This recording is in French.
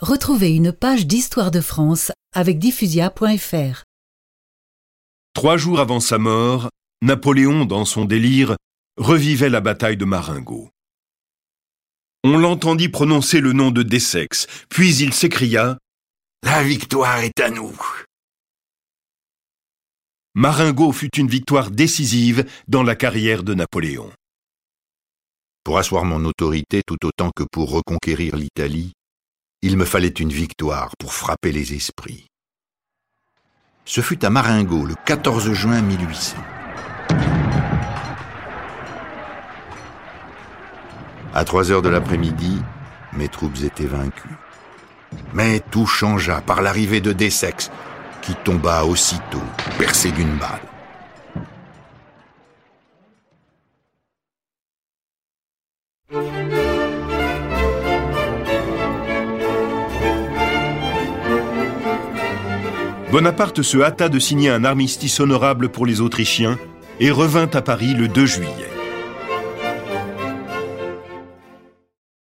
Retrouvez une page d'histoire de France avec diffusia.fr. Trois jours avant sa mort, Napoléon, dans son délire, revivait la bataille de Marengo. On l'entendit prononcer le nom de Dessex, puis il s'écria La victoire est à nous. Marengo fut une victoire décisive dans la carrière de Napoléon. Pour asseoir mon autorité tout autant que pour reconquérir l'Italie, il me fallait une victoire pour frapper les esprits. Ce fut à Marengo le 14 juin 1800. À 3 heures de l'après-midi, mes troupes étaient vaincues. Mais tout changea par l'arrivée de Dessex, qui tomba aussitôt, percé d'une balle. Bonaparte se hâta de signer un armistice honorable pour les Autrichiens et revint à Paris le 2 juillet.